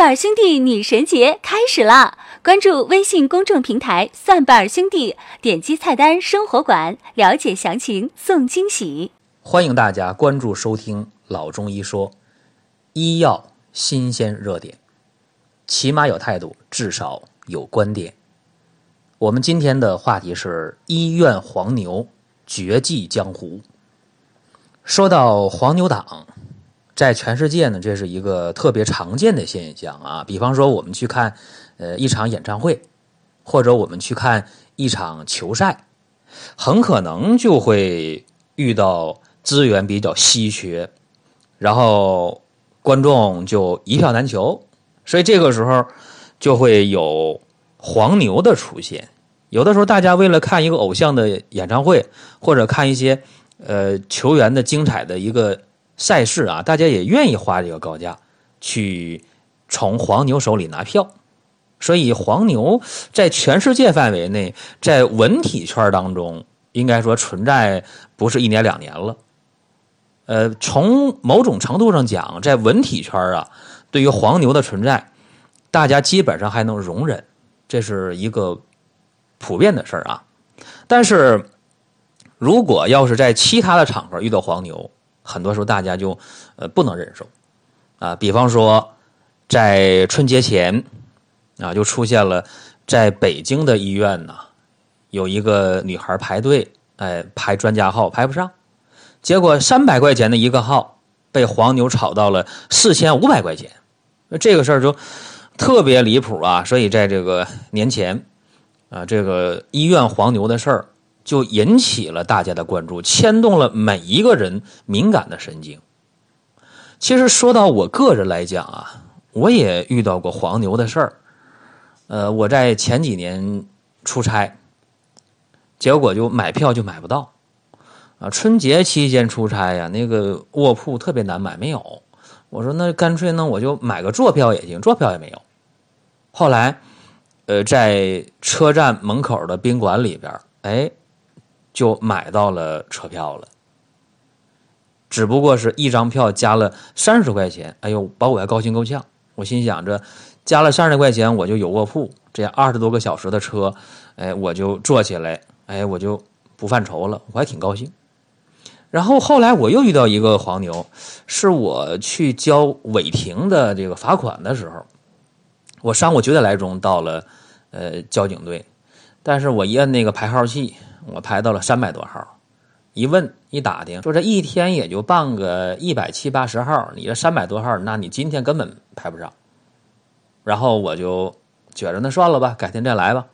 瓣儿兄弟女神节开始啦！关注微信公众平台“蒜瓣儿兄弟”，点击菜单“生活馆”了解详情，送惊喜。欢迎大家关注收听老中医说，医药新鲜热点，起码有态度，至少有观点。我们今天的话题是医院黄牛绝迹江湖。说到黄牛党。在全世界呢，这是一个特别常见的现象啊。比方说，我们去看呃一场演唱会，或者我们去看一场球赛，很可能就会遇到资源比较稀缺，然后观众就一票难求，所以这个时候就会有黄牛的出现。有的时候，大家为了看一个偶像的演唱会，或者看一些呃球员的精彩的一个。赛事啊，大家也愿意花这个高价去从黄牛手里拿票，所以黄牛在全世界范围内，在文体圈当中，应该说存在不是一年两年了。呃，从某种程度上讲，在文体圈啊，对于黄牛的存在，大家基本上还能容忍，这是一个普遍的事儿啊。但是如果要是在其他的场合遇到黄牛，很多时候大家就呃不能忍受啊，比方说在春节前啊，就出现了在北京的医院呢，有一个女孩排队，哎排专家号排不上，结果三百块钱的一个号被黄牛炒到了四千五百块钱，那这个事儿就特别离谱啊！所以在这个年前啊，这个医院黄牛的事儿。就引起了大家的关注，牵动了每一个人敏感的神经。其实说到我个人来讲啊，我也遇到过黄牛的事儿。呃，我在前几年出差，结果就买票就买不到。啊，春节期间出差呀，那个卧铺特别难买，没有。我说那干脆呢，我就买个坐票也行，坐票也没有。后来，呃，在车站门口的宾馆里边，哎。就买到了车票了，只不过是一张票加了三十块钱。哎呦，把我还高兴够呛！我心想着，加了三十块钱我就有卧铺，这二十多个小时的车，哎，我就坐起来，哎，我就不犯愁了，我还挺高兴。然后后来我又遇到一个黄牛，是我去交违停的这个罚款的时候，我上午九点来钟到了，呃，交警队，但是我一摁那个排号器。我排到了三百多号，一问一打听，说这一天也就办个一百七八十号，你这三百多号，那你今天根本排不上。然后我就觉着那算了吧，改天再来吧。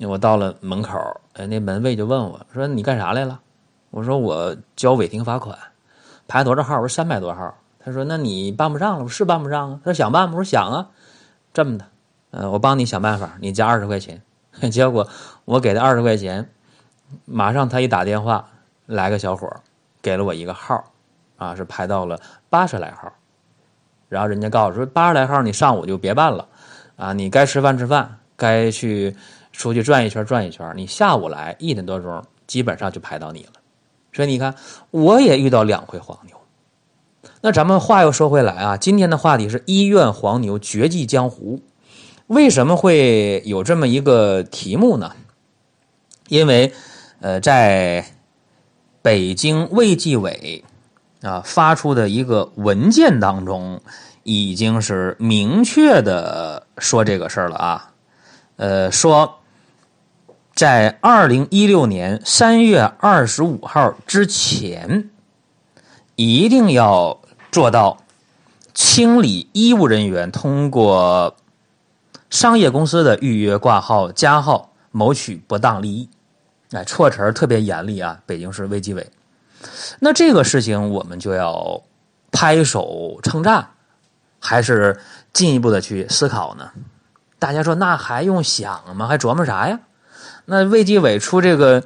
我到了门口，哎，那门卫就问我说：“你干啥来了？”我说：“我交违停罚款，排多少号？”我说：“三百多号。”他说：“那你办不上了？”我说：“是办不上啊。”他说：“想办吗？”我说：“想啊。”这么的，嗯，我帮你想办法，你加二十块钱。结果我给他二十块钱。马上他一打电话，来个小伙给了我一个号啊，是排到了八十来号。然后人家告诉说八十来号你上午就别办了，啊，你该吃饭吃饭，该去出去转一圈转一圈，你下午来一点多钟，基本上就排到你了。所以你看，我也遇到两回黄牛。那咱们话又说回来啊，今天的话题是医院黄牛绝迹江湖，为什么会有这么一个题目呢？因为。呃，在北京卫计委啊发出的一个文件当中，已经是明确的说这个事儿了啊。呃，说在二零一六年三月二十五号之前，一定要做到清理医务人员通过商业公司的预约挂号加号谋取不当利益。哎，措辞特别严厉啊！北京市卫计委，那这个事情我们就要拍手称赞，还是进一步的去思考呢？大家说，那还用想吗？还琢磨啥呀？那卫计委出这个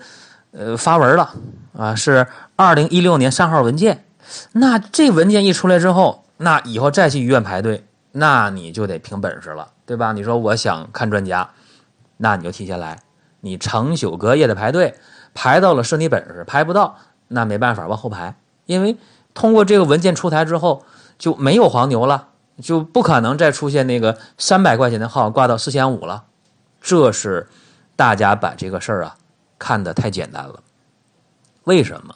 呃发文了啊，是二零一六年三号文件。那这文件一出来之后，那以后再去医院排队，那你就得凭本事了，对吧？你说我想看专家，那你就提前来。你成宿隔夜的排队，排到了是你本事，排不到那没办法往后排，因为通过这个文件出台之后就没有黄牛了，就不可能再出现那个三百块钱的号挂到四千五了。这是大家把这个事儿啊看得太简单了。为什么？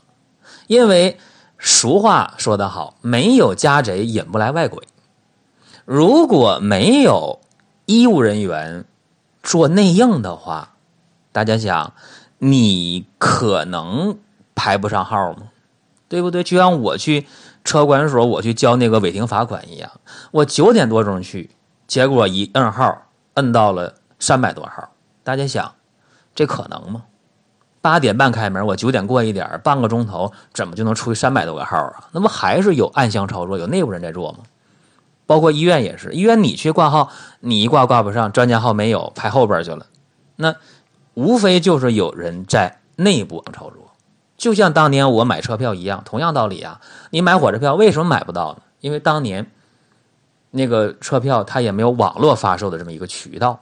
因为俗话说得好，没有家贼引不来外鬼。如果没有医务人员做内应的话，大家想，你可能排不上号吗？对不对？就像我去车管所，我去交那个违停罚款一样，我九点多钟去，结果一摁号，摁到了三百多号。大家想，这可能吗？八点半开门，我九点过一点，半个钟头，怎么就能出去三百多个号啊？那不还是有暗箱操作，有内部人在做吗？包括医院也是，医院你去挂号，你一挂挂不上，专家号没有，排后边去了。那无非就是有人在内部操作，就像当年我买车票一样，同样道理啊。你买火车票为什么买不到呢？因为当年那个车票它也没有网络发售的这么一个渠道，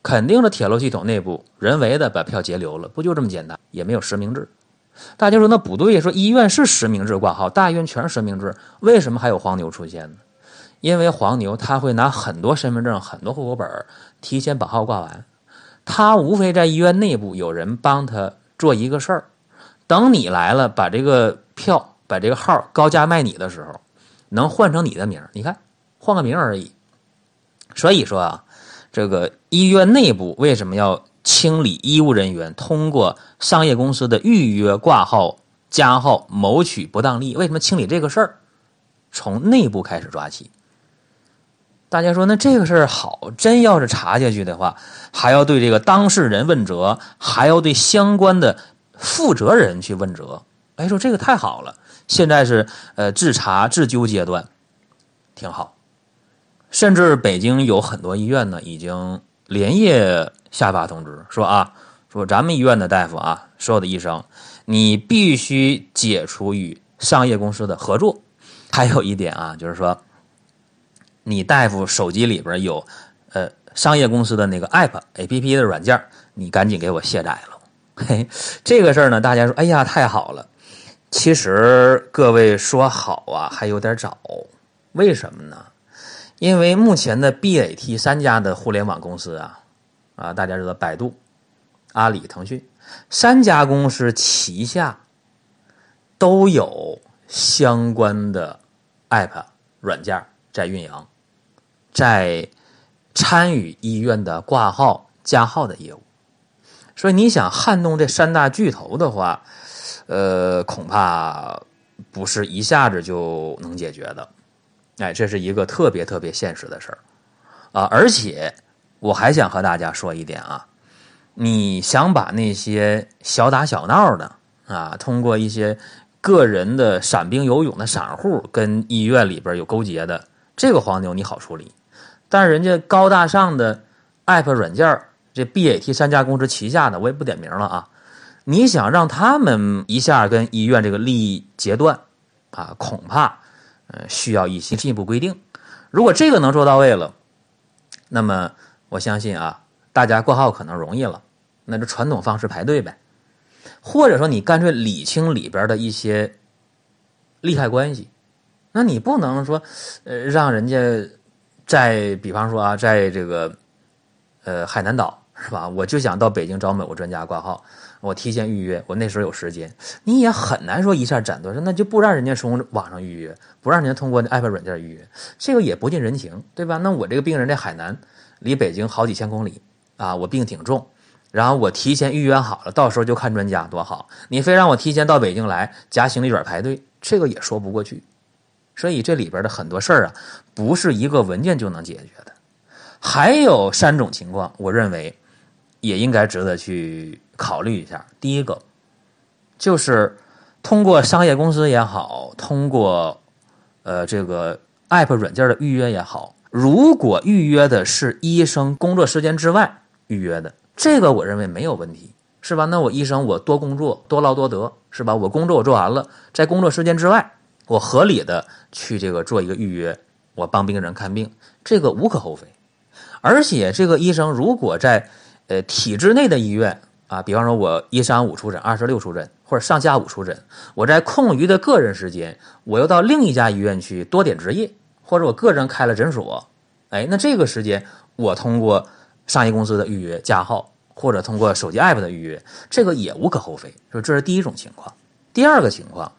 肯定是铁路系统内部人为的把票截留了，不就这么简单？也没有实名制。大家说那不对，说医院是实名制挂号，大医院全是实名制，为什么还有黄牛出现呢？因为黄牛他会拿很多身份证、很多户口本提前把号挂完，他无非在医院内部有人帮他做一个事儿，等你来了，把这个票、把这个号高价卖你的时候，能换成你的名你看，换个名而已。所以说啊，这个医院内部为什么要清理医务人员通过商业公司的预约挂号、加号谋取不当利益？为什么清理这个事儿？从内部开始抓起。大家说，那这个事儿好，真要是查下去的话，还要对这个当事人问责，还要对相关的负责人去问责。哎，说这个太好了，现在是呃自查自纠阶段，挺好。甚至北京有很多医院呢，已经连夜下发通知说啊，说咱们医院的大夫啊，所有的医生，你必须解除与商业公司的合作。还有一点啊，就是说。你大夫手机里边有，呃，商业公司的那个 app A P P 的软件，你赶紧给我卸载了。嘿，这个事儿呢，大家说，哎呀，太好了。其实各位说好啊，还有点早。为什么呢？因为目前的 B A T 三家的互联网公司啊，啊，大家知道，百度、阿里、腾讯三家公司旗下都有相关的 app 软件在运营。在参与医院的挂号加号的业务，所以你想撼动这三大巨头的话，呃，恐怕不是一下子就能解决的。哎，这是一个特别特别现实的事儿啊！而且我还想和大家说一点啊，你想把那些小打小闹的啊，通过一些个人的散兵游勇的散户跟医院里边有勾结的这个黄牛，你好处理。但是人家高大上的 App 软件这 BAT 三家公司旗下的，我也不点名了啊。你想让他们一下跟医院这个利益截断啊，恐怕呃需要一些进一步规定。如果这个能做到位了，那么我相信啊，大家挂号可能容易了。那就传统方式排队呗，或者说你干脆理清里边的一些利害关系。那你不能说呃让人家。在比方说啊，在这个呃海南岛是吧？我就想到北京找某个专家挂号，我提前预约，我那时候有时间，你也很难说一下斩断，那就不让人家从网上预约，不让人家通过 app 软件预约，这个也不近人情，对吧？那我这个病人在海南，离北京好几千公里啊，我病挺重，然后我提前预约好了，到时候就看专家多好，你非让我提前到北京来夹行李卷排队，这个也说不过去。所以这里边的很多事儿啊，不是一个文件就能解决的。还有三种情况，我认为也应该值得去考虑一下。第一个就是通过商业公司也好，通过呃这个 app 软件的预约也好，如果预约的是医生工作时间之外预约的，这个我认为没有问题，是吧？那我医生我多工作多劳多得，是吧？我工作我做完了，在工作时间之外。我合理的去这个做一个预约，我帮病人看病，这个无可厚非。而且这个医生如果在呃体制内的医院啊，比方说我一三五出诊，二十六出诊，或者上下午出诊，我在空余的个人时间，我又到另一家医院去多点执业，或者我个人开了诊所，哎，那这个时间我通过商业公司的预约加号，或者通过手机 app 的预约，这个也无可厚非。说这是第一种情况。第二个情况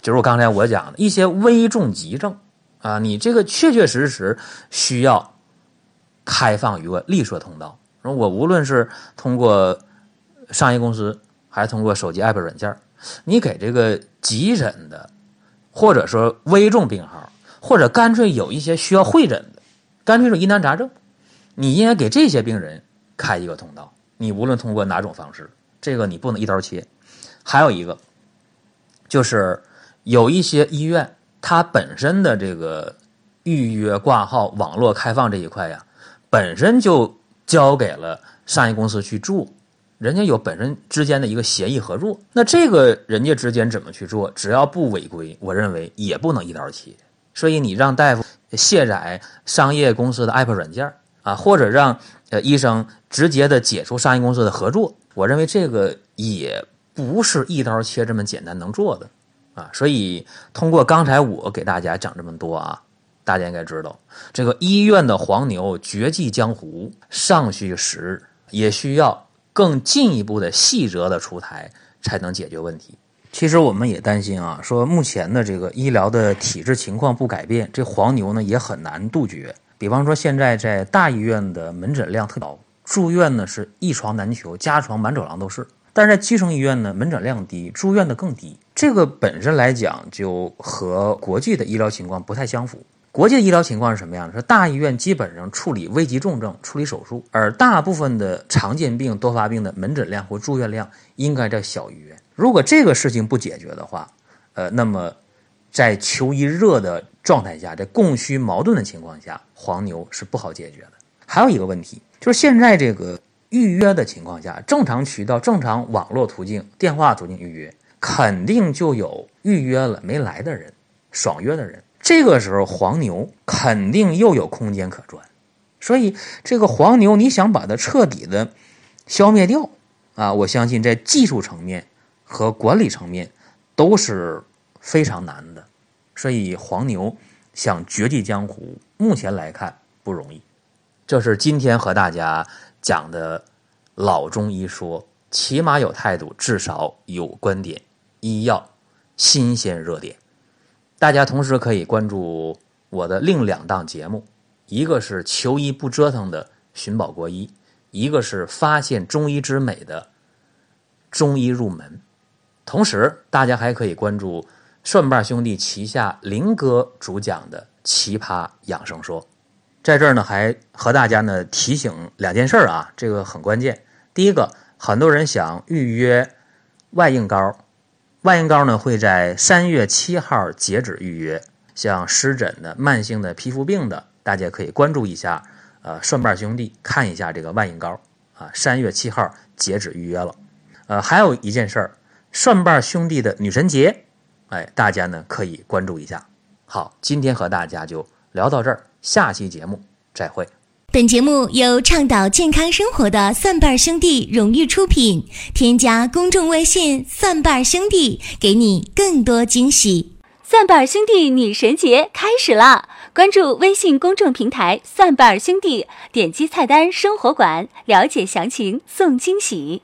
就是我刚才我讲的一些危重急症啊，你这个确确实实需要开放一个绿色通道。我无论是通过商业公司，还是通过手机 app 软件，你给这个急诊的，或者说危重病号。或者干脆有一些需要会诊的，干脆是疑难杂症，你应该给这些病人开一个通道。你无论通过哪种方式，这个你不能一刀切。还有一个，就是有一些医院，它本身的这个预约挂号网络开放这一块呀，本身就交给了商业公司去做，人家有本身之间的一个协议合作。那这个人家之间怎么去做，只要不违规，我认为也不能一刀切。所以你让大夫卸载商业公司的 app 软件啊，或者让呃医生直接的解除商业公司的合作，我认为这个也不是一刀切这么简单能做的啊。所以通过刚才我给大家讲这么多啊，大家应该知道，这个医院的黄牛绝迹江湖尚需时日，也需要更进一步的细则的出台才能解决问题。其实我们也担心啊，说目前的这个医疗的体制情况不改变，这黄牛呢也很难杜绝。比方说，现在在大医院的门诊量特高，住院呢是一床难求，加床满走廊都是。但是在基层医院呢，门诊量低，住院的更低。这个本身来讲就和国际的医疗情况不太相符。国际的医疗情况是什么样的？说大医院基本上处理危急重症、处理手术，而大部分的常见病、多发病的门诊量或住院量应该在小医院。如果这个事情不解决的话，呃，那么在求医热的状态下，在供需矛盾的情况下，黄牛是不好解决的。还有一个问题就是，现在这个预约的情况下，正常渠道、正常网络途径、电话途径预约，肯定就有预约了没来的人，爽约的人。这个时候，黄牛肯定又有空间可赚。所以，这个黄牛你想把它彻底的消灭掉啊，我相信在技术层面。和管理层面都是非常难的，所以黄牛想绝迹江湖，目前来看不容易。这是今天和大家讲的老中医说，起码有态度，至少有观点，医药新鲜热点。大家同时可以关注我的另两档节目，一个是求医不折腾的寻宝国医，一个是发现中医之美的中医入门。同时，大家还可以关注蒜瓣兄弟旗下林哥主讲的《奇葩养生说》。在这儿呢，还和大家呢提醒两件事啊，这个很关键。第一个，很多人想预约外应膏，外应膏呢会在三月七号截止预约。像湿疹的、慢性的皮肤病的，大家可以关注一下，呃，蒜瓣兄弟看一下这个外应膏啊，三月七号截止预约了。呃，还有一件事儿。蒜瓣兄弟的女神节，哎，大家呢可以关注一下。好，今天和大家就聊到这儿，下期节目再会。本节目由倡导健康生活的蒜瓣兄弟荣誉出品，添加公众微信“蒜瓣兄弟”，给你更多惊喜。蒜瓣兄弟女神节开始啦！关注微信公众平台“蒜瓣兄弟”，点击菜单“生活馆”，了解详情，送惊喜。